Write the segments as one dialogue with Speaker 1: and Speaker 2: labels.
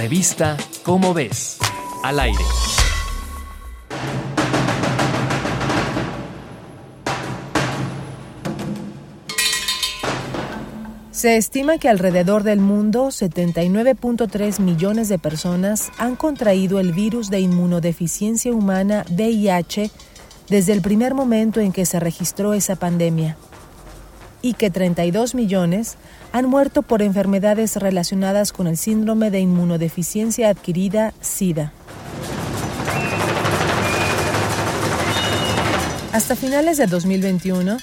Speaker 1: Revista Cómo ves, al aire.
Speaker 2: Se estima que alrededor del mundo 79.3 millones de personas han contraído el virus de inmunodeficiencia humana VIH desde el primer momento en que se registró esa pandemia y que 32 millones han muerto por enfermedades relacionadas con el síndrome de inmunodeficiencia adquirida SIDA. Hasta finales de 2021,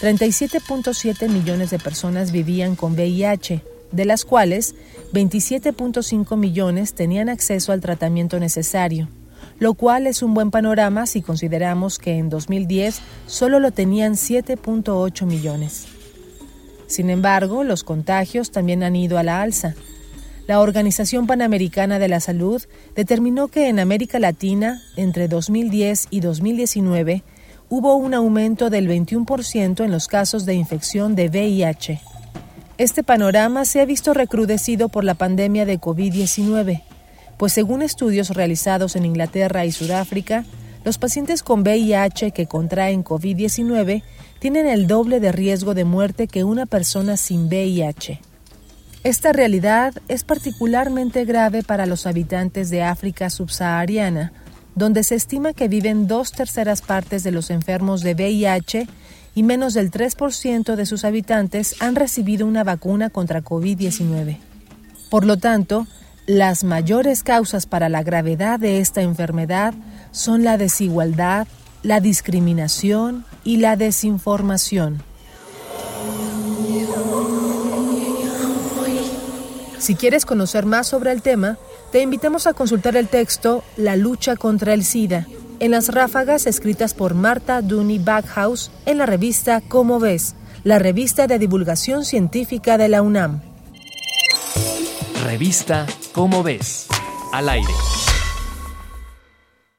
Speaker 2: 37.7 millones de personas vivían con VIH, de las cuales 27.5 millones tenían acceso al tratamiento necesario, lo cual es un buen panorama si consideramos que en 2010 solo lo tenían 7.8 millones. Sin embargo, los contagios también han ido a la alza. La Organización Panamericana de la Salud determinó que en América Latina, entre 2010 y 2019, hubo un aumento del 21% en los casos de infección de VIH. Este panorama se ha visto recrudecido por la pandemia de COVID-19, pues según estudios realizados en Inglaterra y Sudáfrica, los pacientes con VIH que contraen COVID-19 tienen el doble de riesgo de muerte que una persona sin VIH. Esta realidad es particularmente grave para los habitantes de África subsahariana, donde se estima que viven dos terceras partes de los enfermos de VIH y menos del 3% de sus habitantes han recibido una vacuna contra COVID-19. Por lo tanto, las mayores causas para la gravedad de esta enfermedad son la desigualdad, la discriminación y la desinformación. Si quieres conocer más sobre el tema, te invitamos a consultar el texto La lucha contra el SIDA en las ráfagas escritas por Marta Dooney Backhouse en la revista Cómo ves, la revista de divulgación científica de la UNAM.
Speaker 1: Revista Cómo ves, al aire.